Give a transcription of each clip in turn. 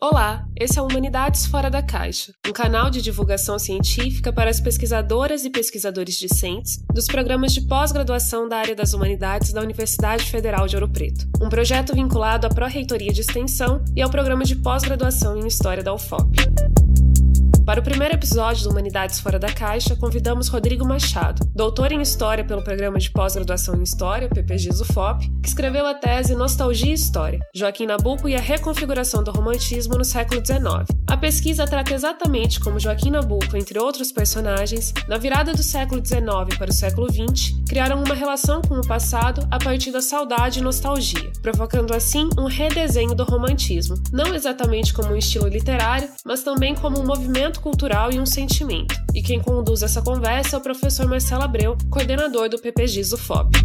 Olá, esse é Humanidades Fora da Caixa, um canal de divulgação científica para as pesquisadoras e pesquisadores discentes dos programas de pós-graduação da área das humanidades da Universidade Federal de Ouro Preto, um projeto vinculado à Pró-Reitoria de Extensão e ao programa de pós-graduação em História da UFOP. Para o primeiro episódio do Humanidades Fora da Caixa, convidamos Rodrigo Machado, doutor em História pelo Programa de Pós-Graduação em História, PPG UFOP, que escreveu a tese Nostalgia e História, Joaquim Nabuco e a Reconfiguração do Romantismo no século XIX. A pesquisa trata exatamente como Joaquim Nabuco, entre outros personagens, na virada do século XIX para o século XX, criaram uma relação com o passado a partir da saudade e nostalgia, provocando assim um redesenho do romantismo, não exatamente como um estilo literário, mas também como um movimento cultural e um sentimento. E quem conduz essa conversa é o professor Marcelo Abreu, coordenador do PPG UFOP.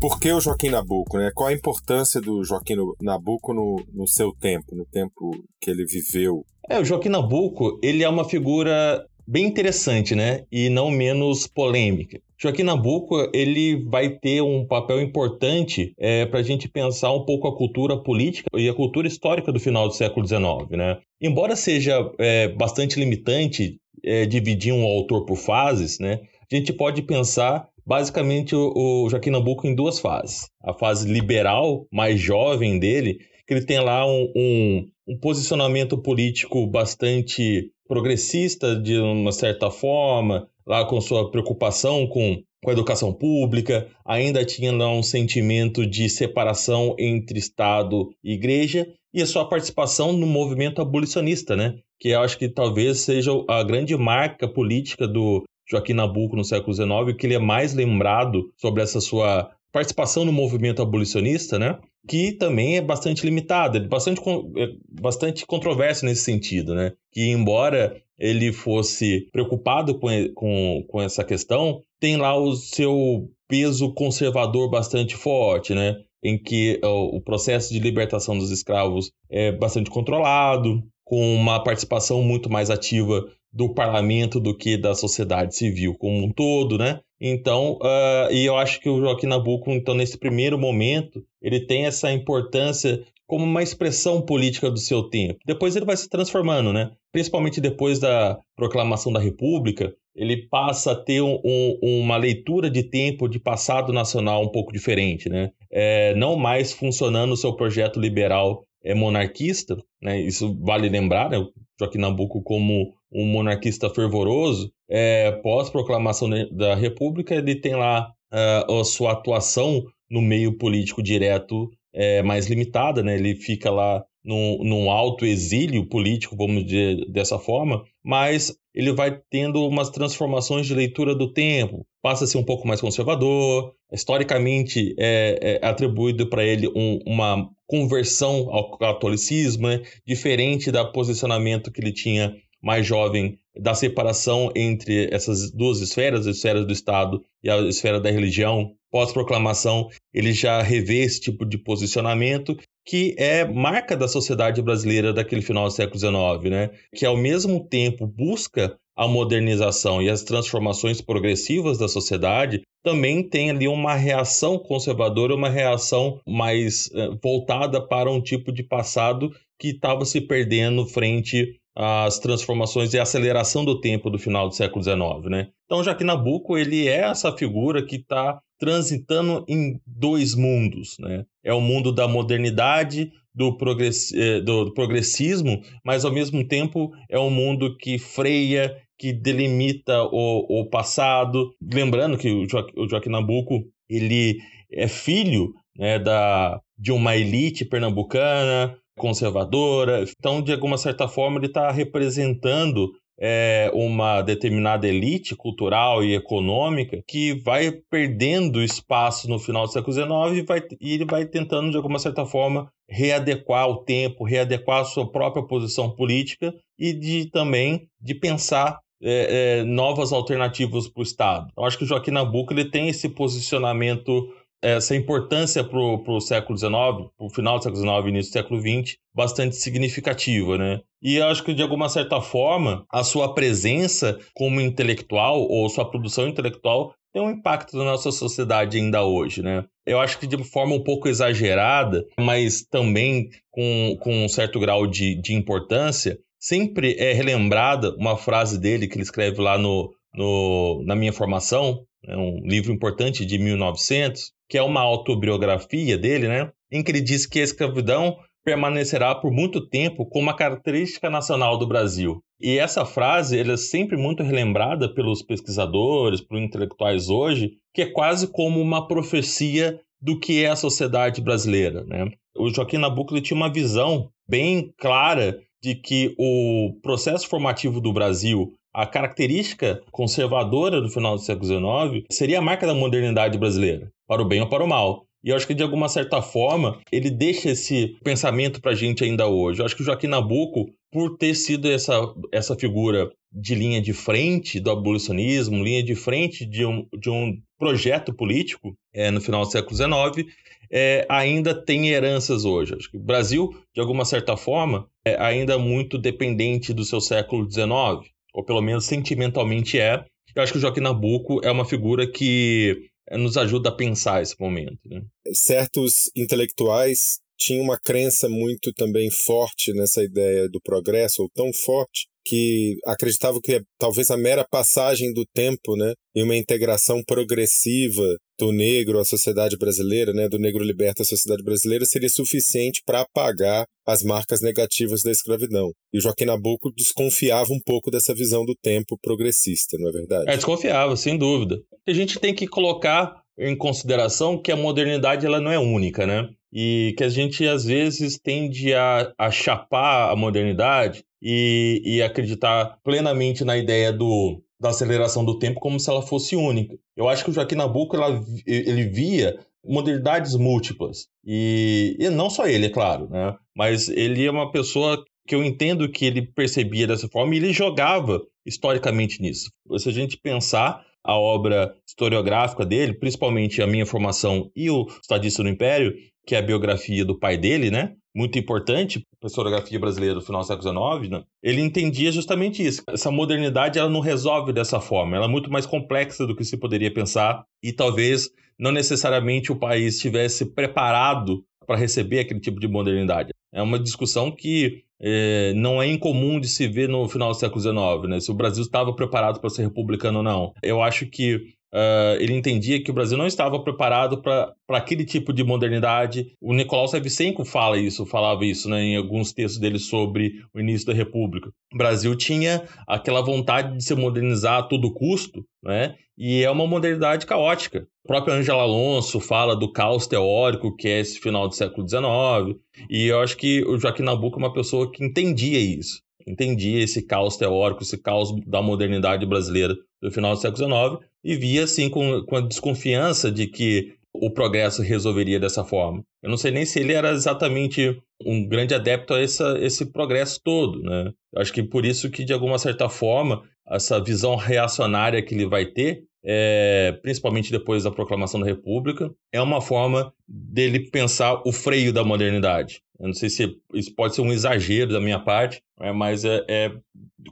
Por que o Joaquim Nabuco? Né? Qual a importância do Joaquim Nabuco no, no seu tempo, no tempo que ele viveu? É, o Joaquim Nabuco, ele é uma figura bem interessante, né? E não menos polêmica. Joaquim Nabuco ele vai ter um papel importante é, para a gente pensar um pouco a cultura política e a cultura histórica do final do século XIX. Né? Embora seja é, bastante limitante é, dividir um autor por fases, né? a gente pode pensar basicamente o, o Joaquim Nabuco em duas fases. A fase liberal, mais jovem dele, que ele tem lá um, um, um posicionamento político bastante progressista de uma certa forma, lá com sua preocupação com, com a educação pública, ainda tinha lá um sentimento de separação entre Estado e Igreja, e a sua participação no movimento abolicionista, né? Que eu acho que talvez seja a grande marca política do Joaquim Nabuco no século XIX, que ele é mais lembrado sobre essa sua participação no movimento abolicionista, né? que também é bastante limitada, é bastante, é bastante controverso nesse sentido, né? Que embora ele fosse preocupado com, com, com essa questão, tem lá o seu peso conservador bastante forte, né? Em que o, o processo de libertação dos escravos é bastante controlado, com uma participação muito mais ativa do parlamento do que da sociedade civil como um todo, né? Então, uh, e eu acho que o Joaquim Nabuco, então, nesse primeiro momento, ele tem essa importância como uma expressão política do seu tempo. Depois ele vai se transformando, né? Principalmente depois da proclamação da República, ele passa a ter um, um, uma leitura de tempo, de passado nacional um pouco diferente, né? É, não mais funcionando o seu projeto liberal é, monarquista, né? Isso vale lembrar, né? Joaquim Nabuco como um monarquista fervoroso, é, pós-proclamação da República, ele tem lá uh, a sua atuação no meio político direto é, mais limitada, né? Ele fica lá num, num alto exílio político, vamos dizer dessa forma, mas ele vai tendo umas transformações de leitura do tempo, passa a ser um pouco mais conservador, historicamente é, é atribuído para ele um, uma conversão ao catolicismo, né? diferente da posicionamento que ele tinha mais jovem da separação entre essas duas esferas, a esfera do Estado e a esfera da religião. Pós-proclamação, ele já revê esse tipo de posicionamento que é marca da sociedade brasileira daquele final do século XIX, né? que ao mesmo tempo busca a modernização e as transformações progressivas da sociedade, também tem ali uma reação conservadora, uma reação mais eh, voltada para um tipo de passado que estava se perdendo frente as transformações e aceleração do tempo do final do século XIX, né? Então, Joaquim Nabuco, ele é essa figura que está transitando em dois mundos, né? É o mundo da modernidade, do, progress... Eh, do progressismo, mas ao mesmo tempo é um mundo que freia, que delimita o, o passado. Lembrando que o, jo... o Joaquim Nabuco, ele é filho né, da... de uma elite pernambucana, conservadora. Então, de alguma certa forma, ele está representando é, uma determinada elite cultural e econômica que vai perdendo espaço no final do século XIX e, vai, e ele vai tentando, de alguma certa forma, readequar o tempo, readequar a sua própria posição política e de também de pensar é, é, novas alternativas para o Estado. Eu acho que o Joaquim Nabuco ele tem esse posicionamento essa importância para o século XIX, para o final do século XIX início do século XX, bastante significativa, né? E eu acho que, de alguma certa forma, a sua presença como intelectual ou sua produção intelectual tem um impacto na nossa sociedade ainda hoje, né? Eu acho que de forma um pouco exagerada, mas também com, com um certo grau de, de importância, sempre é relembrada uma frase dele que ele escreve lá no, no, na minha formação, é um livro importante de 1900, que é uma autobiografia dele, né? Em que ele diz que a escravidão permanecerá por muito tempo como uma característica nacional do Brasil. E essa frase ela é sempre muito relembrada pelos pesquisadores, por intelectuais hoje, que é quase como uma profecia do que é a sociedade brasileira. Né? O Joaquim Nabuco tinha uma visão bem clara de que o processo formativo do Brasil, a característica conservadora do final do século XIX, seria a marca da modernidade brasileira, para o bem ou para o mal. E eu acho que, de alguma certa forma, ele deixa esse pensamento para a gente ainda hoje. Eu acho que o Joaquim Nabuco, por ter sido essa, essa figura de linha de frente do abolicionismo, linha de frente de um, de um projeto político é, no final do século XIX, é, ainda tem heranças hoje. Acho que o Brasil, de alguma certa forma, é ainda muito dependente do seu século XIX, ou pelo menos sentimentalmente é. Eu acho que o Joaquim Nabuco é uma figura que nos ajuda a pensar esse momento. Né? Certos intelectuais tinham uma crença muito também forte nessa ideia do progresso, ou tão forte, que acreditavam que talvez a mera passagem do tempo, né, e uma integração progressiva do negro à sociedade brasileira, né, do negro liberto à sociedade brasileira, seria suficiente para apagar as marcas negativas da escravidão. E Joaquim Nabuco desconfiava um pouco dessa visão do tempo progressista, não é verdade? É, desconfiava, sem dúvida. A gente tem que colocar em consideração que a modernidade ela não é única, né? E que a gente às vezes tende a, a chapar a modernidade e, e acreditar plenamente na ideia do, da aceleração do tempo como se ela fosse única. Eu acho que o Joaquim Nabuco ela, ele via modernidades múltiplas. E, e não só ele, é claro, né? mas ele é uma pessoa que eu entendo que ele percebia dessa forma e ele jogava historicamente nisso. Se a gente pensar a obra historiográfica dele, principalmente a minha formação e o Estadista do Império, que é a biografia do pai dele, né? Muito importante historiografia brasileira do final do século XIX, né? ele entendia justamente isso. Essa modernidade ela não resolve dessa forma, ela é muito mais complexa do que se poderia pensar e talvez não necessariamente o país estivesse preparado para receber aquele tipo de modernidade. É uma discussão que é, não é incomum de se ver no final do século XIX, né? Se o Brasil estava preparado para ser republicano ou não. Eu acho que Uh, ele entendia que o Brasil não estava preparado para aquele tipo de modernidade. O Nicolau Savchenko fala isso, falava isso né, em alguns textos dele sobre o início da República. O Brasil tinha aquela vontade de se modernizar a todo custo, né, e é uma modernidade caótica. O próprio Angela Alonso fala do caos teórico, que é esse final do século XIX, e eu acho que o Joaquim Nabuco é uma pessoa que entendia isso entendia esse caos teórico, esse caos da modernidade brasileira do final do século XIX e via assim com, com a desconfiança de que o progresso resolveria dessa forma. Eu não sei nem se ele era exatamente um grande adepto a essa, esse progresso todo, né? Eu acho que por isso que, de alguma certa forma, essa visão reacionária que ele vai ter, é, principalmente depois da proclamação da República, é uma forma dele pensar o freio da modernidade. Eu não sei se isso pode ser um exagero da minha parte, é, mas é, é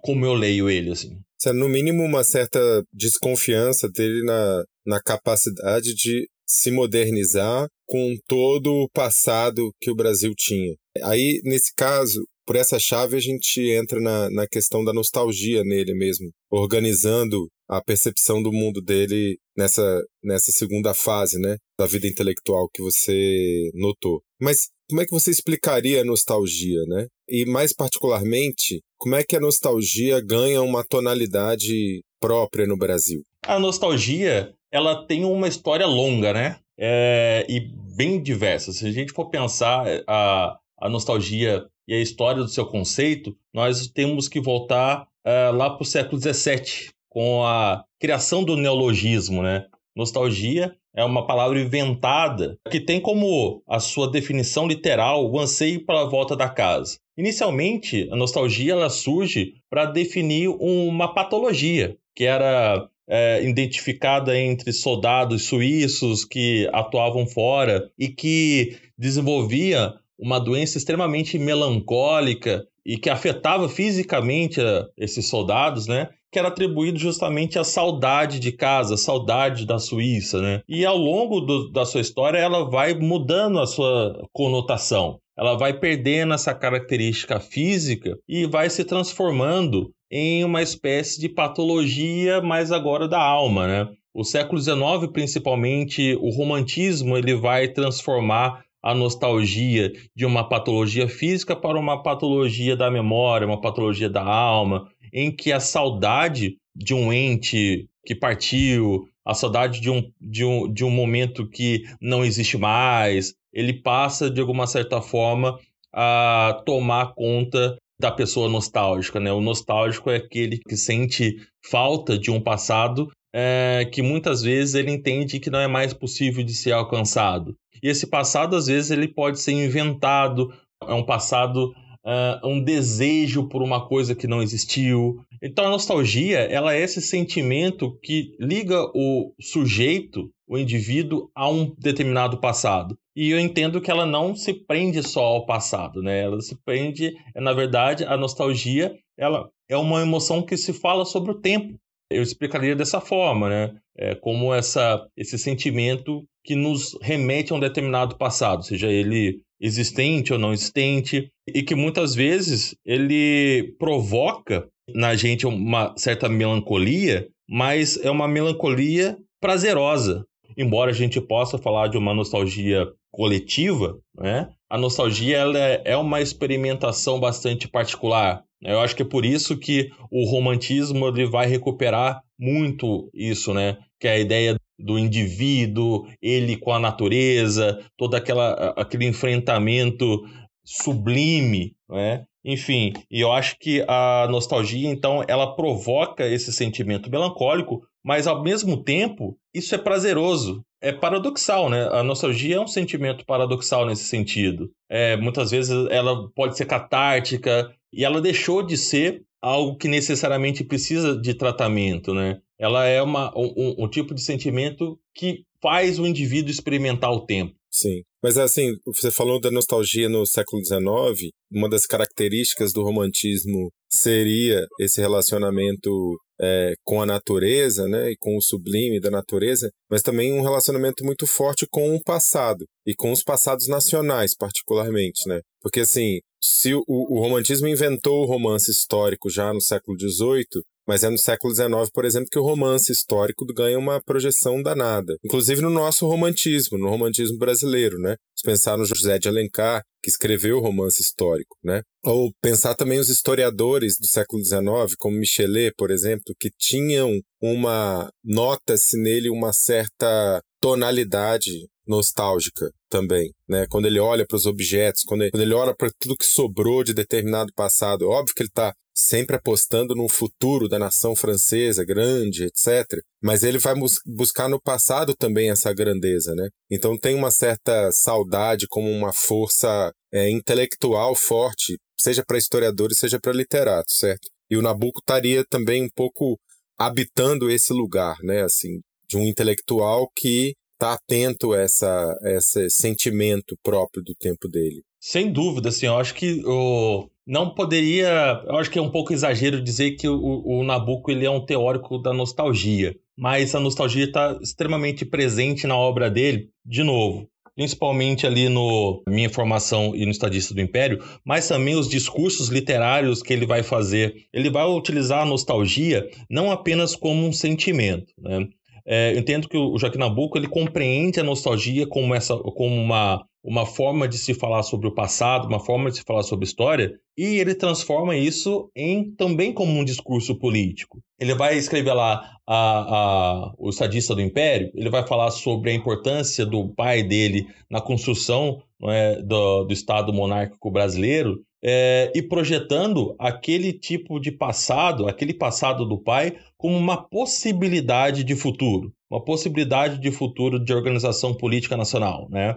como eu leio ele, assim no mínimo uma certa desconfiança dele na, na capacidade de se modernizar com todo o passado que o Brasil tinha. Aí, nesse caso, por essa chave, a gente entra na, na questão da nostalgia nele mesmo, organizando a percepção do mundo dele nessa, nessa segunda fase, né, da vida intelectual que você notou. Mas como é que você explicaria a nostalgia, né? E mais particularmente, como é que a nostalgia ganha uma tonalidade própria no Brasil? A nostalgia, ela tem uma história longa, né? É, e bem diversa. Se a gente for pensar a, a nostalgia e a história do seu conceito, nós temos que voltar é, lá para o século XVII, com a criação do neologismo, né? Nostalgia é uma palavra inventada que tem como a sua definição literal o anseio pela volta da casa. Inicialmente, a nostalgia ela surge para definir uma patologia que era é, identificada entre soldados suíços que atuavam fora e que desenvolvia uma doença extremamente melancólica e que afetava fisicamente esses soldados, né? Que era atribuído justamente à saudade de casa, saudade da Suíça, né? E ao longo do, da sua história ela vai mudando a sua conotação. Ela vai perdendo essa característica física e vai se transformando em uma espécie de patologia, mas agora da alma, né? O século XIX, principalmente, o romantismo, ele vai transformar a nostalgia de uma patologia física para uma patologia da memória, uma patologia da alma, em que a saudade de um ente que partiu, a saudade de um, de um, de um momento que não existe mais, ele passa, de alguma certa forma, a tomar conta da pessoa nostálgica. Né? O nostálgico é aquele que sente falta de um passado é, que muitas vezes ele entende que não é mais possível de ser alcançado. E esse passado, às vezes, ele pode ser inventado, é um passado, uh, um desejo por uma coisa que não existiu. Então, a nostalgia, ela é esse sentimento que liga o sujeito, o indivíduo, a um determinado passado. E eu entendo que ela não se prende só ao passado, né? Ela se prende, na verdade, a nostalgia, ela é uma emoção que se fala sobre o tempo eu explicaria dessa forma, né? É como essa, esse sentimento que nos remete a um determinado passado, seja ele existente ou não existente, e que muitas vezes ele provoca na gente uma certa melancolia, mas é uma melancolia prazerosa. Embora a gente possa falar de uma nostalgia coletiva, né? A nostalgia ela é, uma experimentação bastante particular. Eu acho que é por isso que o romantismo ele vai recuperar muito isso, né? Que é a ideia do indivíduo, ele com a natureza, todo aquela, aquele enfrentamento sublime, né? Enfim, e eu acho que a nostalgia, então, ela provoca esse sentimento melancólico, mas ao mesmo tempo, isso é prazeroso. É paradoxal, né? A nostalgia é um sentimento paradoxal nesse sentido. É, muitas vezes ela pode ser catártica, e ela deixou de ser algo que necessariamente precisa de tratamento, né? Ela é uma, um, um tipo de sentimento que faz o indivíduo experimentar o tempo. Sim. Mas assim, você falou da nostalgia no século XIX, uma das características do romantismo seria esse relacionamento é, com a natureza, né, e com o sublime da natureza, mas também um relacionamento muito forte com o passado e com os passados nacionais, particularmente, né? Porque assim, se o, o romantismo inventou o romance histórico já no século XVIII, mas é no século XIX, por exemplo, que o romance histórico ganha uma projeção danada. Inclusive no nosso romantismo, no romantismo brasileiro, né? Se pensar no José de Alencar, que escreveu o romance histórico, né? Ou pensar também os historiadores do século XIX, como Michelet, por exemplo, que tinham uma nota-se nele uma certa tonalidade nostálgica também, né? Quando ele olha para os objetos, quando ele, quando ele olha para tudo que sobrou de determinado passado, óbvio que ele está sempre apostando num futuro da nação francesa grande, etc. Mas ele vai bus buscar no passado também essa grandeza, né? Então tem uma certa saudade como uma força é, intelectual forte, seja para historiadores, seja para literatos, certo? E o Nabucco estaria também um pouco habitando esse lugar, né? Assim, de um intelectual que está atento a essa, esse sentimento próprio do tempo dele. Sem dúvida, assim, eu acho que o... não poderia, eu acho que é um pouco exagero dizer que o, o Nabucco ele é um teórico da nostalgia, mas a nostalgia está extremamente presente na obra dele, de novo, principalmente ali no Minha Formação e no Estadista do Império, mas também os discursos literários que ele vai fazer. Ele vai utilizar a nostalgia não apenas como um sentimento, né? É, eu entendo que o Joaquim Nabuco ele compreende a nostalgia como, essa, como uma, uma forma de se falar sobre o passado, uma forma de se falar sobre história, e ele transforma isso em também como um discurso político. Ele vai escrever lá a, a, o Sadista do Império, ele vai falar sobre a importância do pai dele na construção é, do, do Estado monárquico brasileiro, é, e projetando aquele tipo de passado, aquele passado do pai, como uma possibilidade de futuro, uma possibilidade de futuro de organização política nacional, né?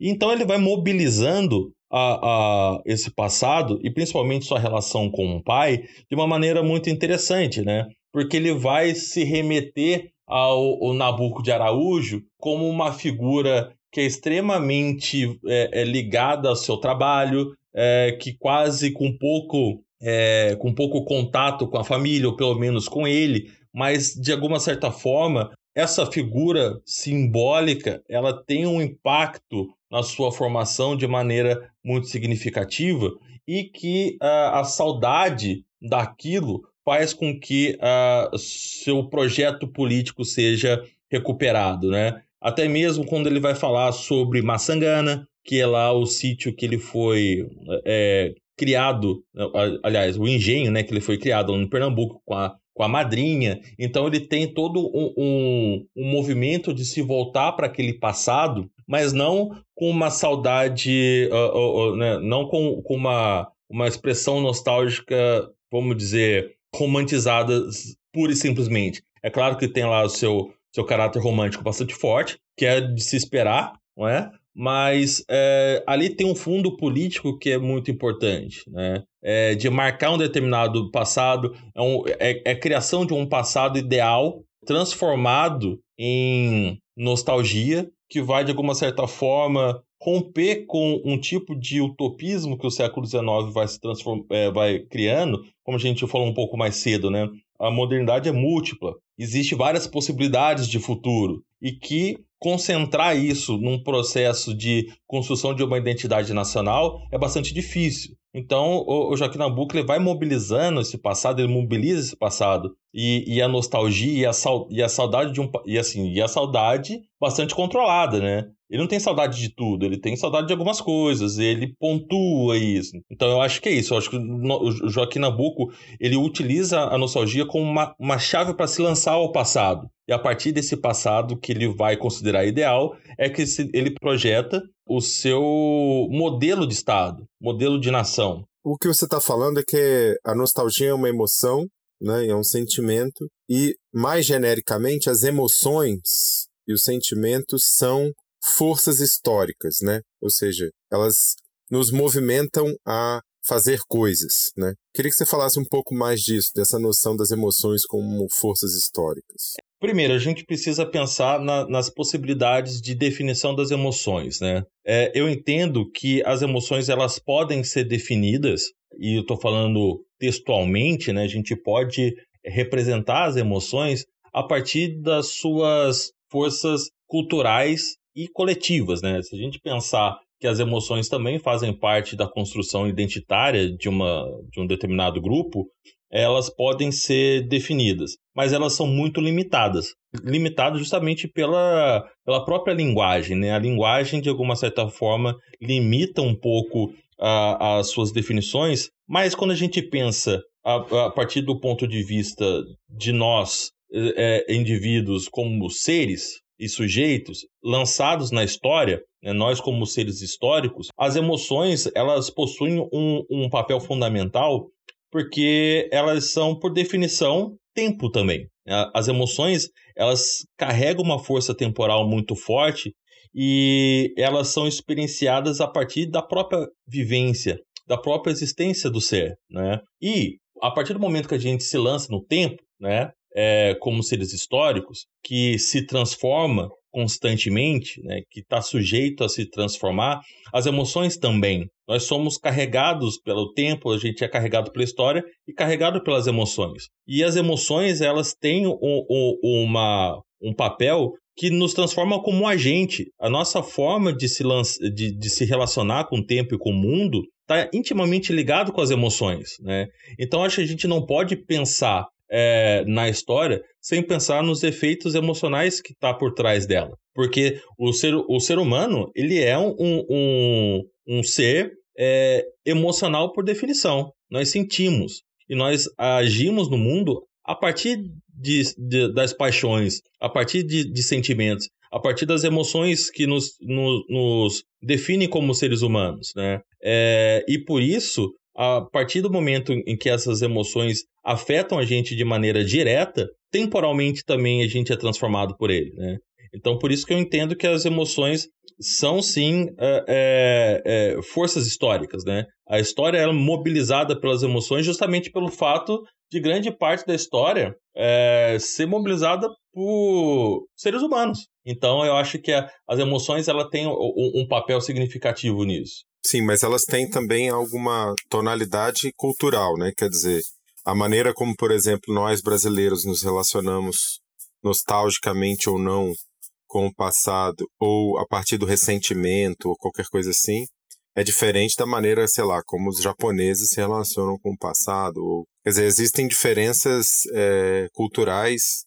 Então ele vai mobilizando a, a, esse passado e principalmente sua relação com o pai de uma maneira muito interessante, né? Porque ele vai se remeter ao, ao Nabucco de Araújo como uma figura que é extremamente é, é ligada ao seu trabalho, é, que quase com pouco é, com pouco contato com a família, ou pelo menos com ele, mas de alguma certa forma essa figura simbólica ela tem um impacto na sua formação de maneira muito significativa e que uh, a saudade daquilo faz com que uh, seu projeto político seja recuperado, né? Até mesmo quando ele vai falar sobre Massangana, que é lá o sítio que ele foi é, criado, aliás, o engenho, né, que ele foi criado no Pernambuco com a, com a madrinha. Então ele tem todo um, um, um movimento de se voltar para aquele passado, mas não com uma saudade, uh, uh, uh, né, não com, com uma, uma expressão nostálgica, vamos dizer, romantizada pura e simplesmente. É claro que tem lá o seu, seu caráter romântico bastante forte, que é de se esperar, não é? Mas é, ali tem um fundo político que é muito importante, né? É, de marcar um determinado passado, é, um, é, é criação de um passado ideal transformado em nostalgia, que vai, de alguma certa forma, romper com um tipo de utopismo que o século XIX vai se. É, vai criando, como a gente falou um pouco mais cedo, né? A modernidade é múltipla, existe várias possibilidades de futuro e que concentrar isso num processo de construção de uma identidade nacional é bastante difícil. Então, o, Joaquim Nabuco ele vai mobilizando esse passado, ele mobiliza esse passado e, e a nostalgia e a, e a saudade de um e assim e a saudade bastante controlada, né? Ele não tem saudade de tudo, ele tem saudade de algumas coisas, ele pontua isso. Então eu acho que é isso. Eu acho que o Joaquim Nabuco ele utiliza a nostalgia como uma, uma chave para se lançar ao passado. E a partir desse passado que ele vai considerar ideal, é que ele projeta o seu modelo de Estado, modelo de nação. O que você está falando é que a nostalgia é uma emoção, né, é um sentimento, e mais genericamente, as emoções e os sentimentos são forças históricas, né? Ou seja, elas nos movimentam a fazer coisas, né? Queria que você falasse um pouco mais disso, dessa noção das emoções como forças históricas. Primeiro, a gente precisa pensar na, nas possibilidades de definição das emoções, né? É, eu entendo que as emoções elas podem ser definidas, e eu estou falando textualmente, né? A gente pode representar as emoções a partir das suas forças culturais e coletivas, né? Se a gente pensar que as emoções também fazem parte da construção identitária de, uma, de um determinado grupo, elas podem ser definidas, mas elas são muito limitadas. Limitadas justamente pela, pela própria linguagem. Né? A linguagem, de alguma certa forma, limita um pouco as suas definições, mas quando a gente pensa a, a partir do ponto de vista de nós, é, indivíduos como seres, e sujeitos lançados na história, né, nós como seres históricos, as emoções elas possuem um, um papel fundamental porque elas são, por definição, tempo também. As emoções elas carregam uma força temporal muito forte e elas são experienciadas a partir da própria vivência, da própria existência do ser, né? E a partir do momento que a gente se lança no tempo, né, é, como seres históricos, que se transforma constantemente, né, que está sujeito a se transformar, as emoções também. Nós somos carregados pelo tempo, a gente é carregado pela história e carregado pelas emoções. E as emoções, elas têm um, um, uma, um papel que nos transforma como um agente. A nossa forma de se, de, de se relacionar com o tempo e com o mundo está intimamente ligado com as emoções. Né? Então, acho que a gente não pode pensar é, na história sem pensar nos efeitos emocionais que está por trás dela. Porque o ser, o ser humano, ele é um, um, um ser é, emocional por definição. Nós sentimos e nós agimos no mundo a partir de, de das paixões, a partir de, de, sentimentos, a partir das emoções que nos, nos, nos definem como seres humanos. Né? É, e por isso, a partir do momento em que essas emoções afetam a gente de maneira direta, temporalmente também a gente é transformado por ele, né? Então, por isso que eu entendo que as emoções são, sim, é, é, é, forças históricas, né? A história é mobilizada pelas emoções justamente pelo fato de grande parte da história é, ser mobilizada por seres humanos. Então, eu acho que a, as emoções ela têm um, um papel significativo nisso. Sim, mas elas têm também alguma tonalidade cultural, né? Quer dizer, a maneira como, por exemplo, nós brasileiros nos relacionamos nostalgicamente ou não com o passado, ou a partir do ressentimento, ou qualquer coisa assim, é diferente da maneira, sei lá, como os japoneses se relacionam com o passado. Ou, quer dizer, existem diferenças é, culturais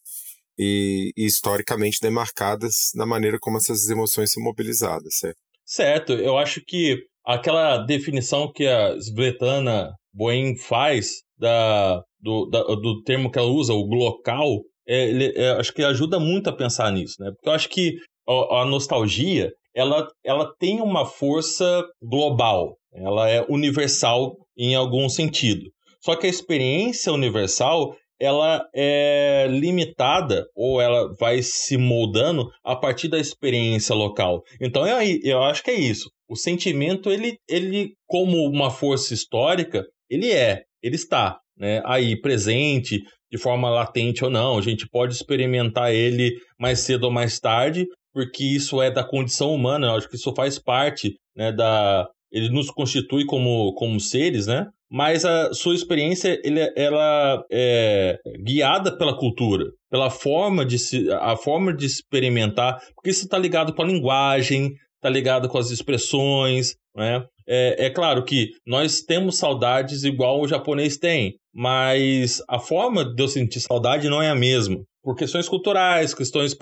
e, e, historicamente demarcadas na maneira como essas emoções são mobilizadas, certo? Certo, eu acho que aquela definição que a Svetlana Boen faz da, do, da, do termo que ela usa, o glocal, é, ele, é, acho que ajuda muito a pensar nisso, né? Porque eu acho que a, a nostalgia, ela, ela tem uma força global, ela é universal em algum sentido. Só que a experiência universal, ela é limitada ou ela vai se moldando a partir da experiência local. Então eu, eu acho que é isso. O sentimento, ele, ele como uma força histórica, ele é, ele está né, aí presente, de forma latente ou não. A gente pode experimentar ele mais cedo ou mais tarde, porque isso é da condição humana. Eu acho que isso faz parte né, da. Ele nos constitui como, como seres, né? Mas a sua experiência ele, ela é guiada pela cultura, pela forma de se, a forma de experimentar, porque isso está ligado com a linguagem, está ligado com as expressões, né? É, é, claro que nós temos saudades igual o japonês tem, mas a forma de eu sentir saudade não é a mesma. Por questões culturais, questões.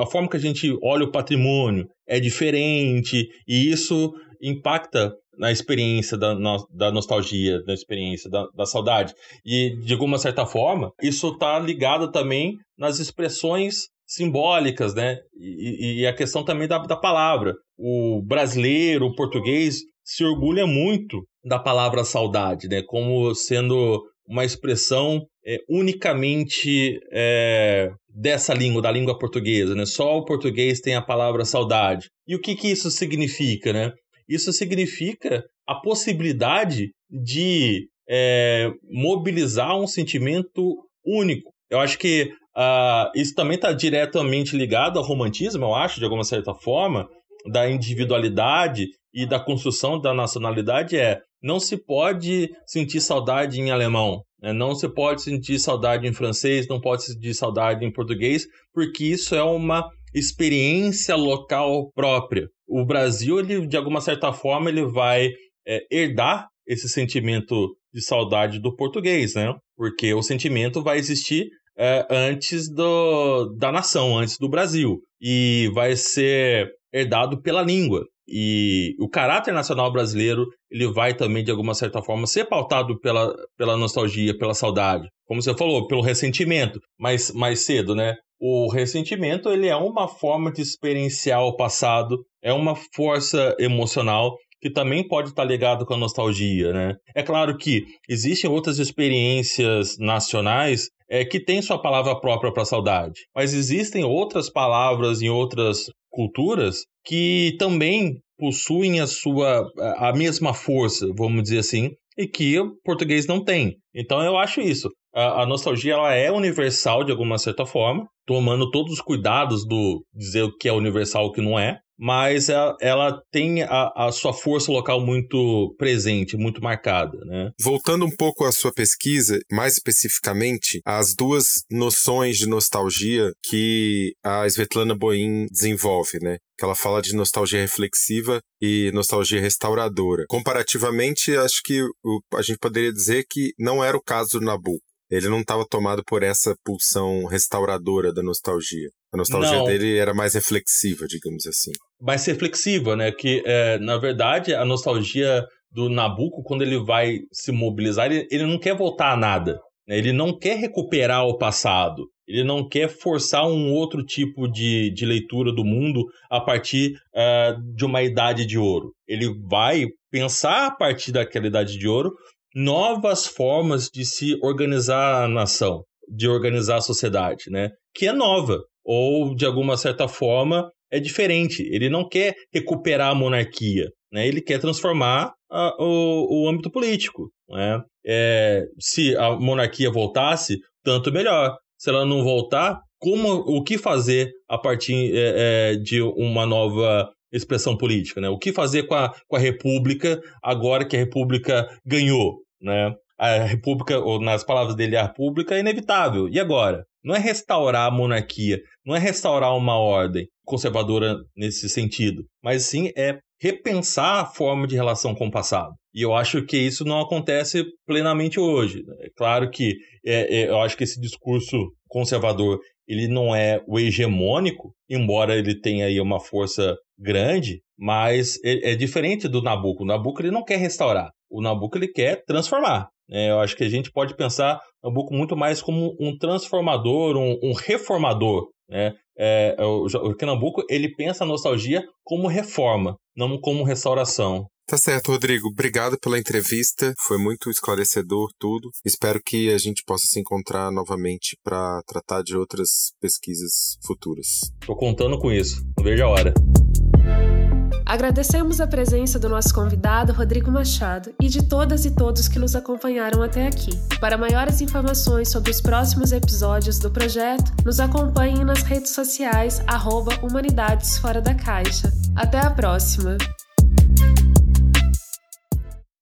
A forma que a gente olha o patrimônio é diferente, e isso impacta na experiência da, da nostalgia, na experiência da, da saudade. E, de alguma certa forma, isso está ligado também nas expressões simbólicas, né? E, e, a questão também da, da palavra. O brasileiro, o português, se orgulha muito da palavra saudade, né? Como sendo uma expressão é, unicamente é, dessa língua, da língua portuguesa, né? Só o português tem a palavra saudade. E o que, que isso significa, né? Isso significa a possibilidade de é, mobilizar um sentimento único. Eu acho que uh, isso também está diretamente ligado ao romantismo, eu acho, de alguma certa forma, da individualidade e da construção da nacionalidade é não se pode sentir saudade em alemão, né? não se pode sentir saudade em francês, não pode sentir saudade em português, porque isso é uma experiência local própria. O Brasil, ele, de alguma certa forma, ele vai é, herdar esse sentimento de saudade do português, né? Porque o sentimento vai existir é, antes do, da nação, antes do Brasil. E vai ser herdado pela língua. E o caráter nacional brasileiro, ele vai também, de alguma certa forma, ser pautado pela, pela nostalgia, pela saudade. Como você falou, pelo ressentimento, mais, mais cedo, né? O ressentimento, ele é uma forma de experienciar o passado, é uma força emocional que também pode estar ligado com a nostalgia, né? É claro que existem outras experiências nacionais é, que têm sua palavra própria para saudade, mas existem outras palavras em outras culturas que também possuem a sua a mesma força, vamos dizer assim, e que o português não tem. Então eu acho isso. A, a nostalgia ela é universal de alguma certa forma, tomando todos os cuidados do dizer o que é universal e o que não é, mas ela, ela tem a, a, sua força local muito presente, muito marcada, né? Voltando um pouco à sua pesquisa, mais especificamente, as duas noções de nostalgia que a Svetlana Boin desenvolve, né? Que ela fala de nostalgia reflexiva e nostalgia restauradora. Comparativamente, acho que o, a gente poderia dizer que não era o caso do Nabucco. Ele não estava tomado por essa pulsão restauradora da nostalgia. A nostalgia não. dele era mais reflexiva, digamos assim. Mais reflexiva, né? Que, é, na verdade, a nostalgia do Nabucco, quando ele vai se mobilizar, ele, ele não quer voltar a nada. Né? Ele não quer recuperar o passado. Ele não quer forçar um outro tipo de, de leitura do mundo a partir uh, de uma idade de ouro. Ele vai pensar a partir daquela idade de ouro novas formas de se organizar a nação, de organizar a sociedade, né? Que é nova ou de alguma certa forma é diferente. Ele não quer recuperar a monarquia, né? Ele quer transformar a, o, o âmbito político, né? É, se a monarquia voltasse, tanto melhor. Se ela não voltar, como o que fazer a partir é, é, de uma nova expressão política, né? O que fazer com a, com a República agora que a República ganhou, né? A República, ou nas palavras dele, a República é inevitável. E agora? Não é restaurar a monarquia, não é restaurar uma ordem conservadora nesse sentido, mas sim é repensar a forma de relação com o passado. E eu acho que isso não acontece plenamente hoje. É claro que é, é, eu acho que esse discurso conservador ele não é o hegemônico, embora ele tenha aí uma força grande, mas é, é diferente do Nabucco. O Nabucco ele não quer restaurar, o Nabucco ele quer transformar. É, eu acho que a gente pode pensar Nabucco muito mais como um transformador, um, um reformador. Né? É, é o, o Nabucco ele pensa a nostalgia como reforma, não como restauração. Tá certo, Rodrigo. Obrigado pela entrevista. Foi muito esclarecedor tudo. Espero que a gente possa se encontrar novamente para tratar de outras pesquisas futuras. Tô contando com isso. Não vejo a hora. Agradecemos a presença do nosso convidado Rodrigo Machado e de todas e todos que nos acompanharam até aqui. Para maiores informações sobre os próximos episódios do projeto, nos acompanhem nas redes sociais arroba Humanidades Fora da Caixa. Até a próxima!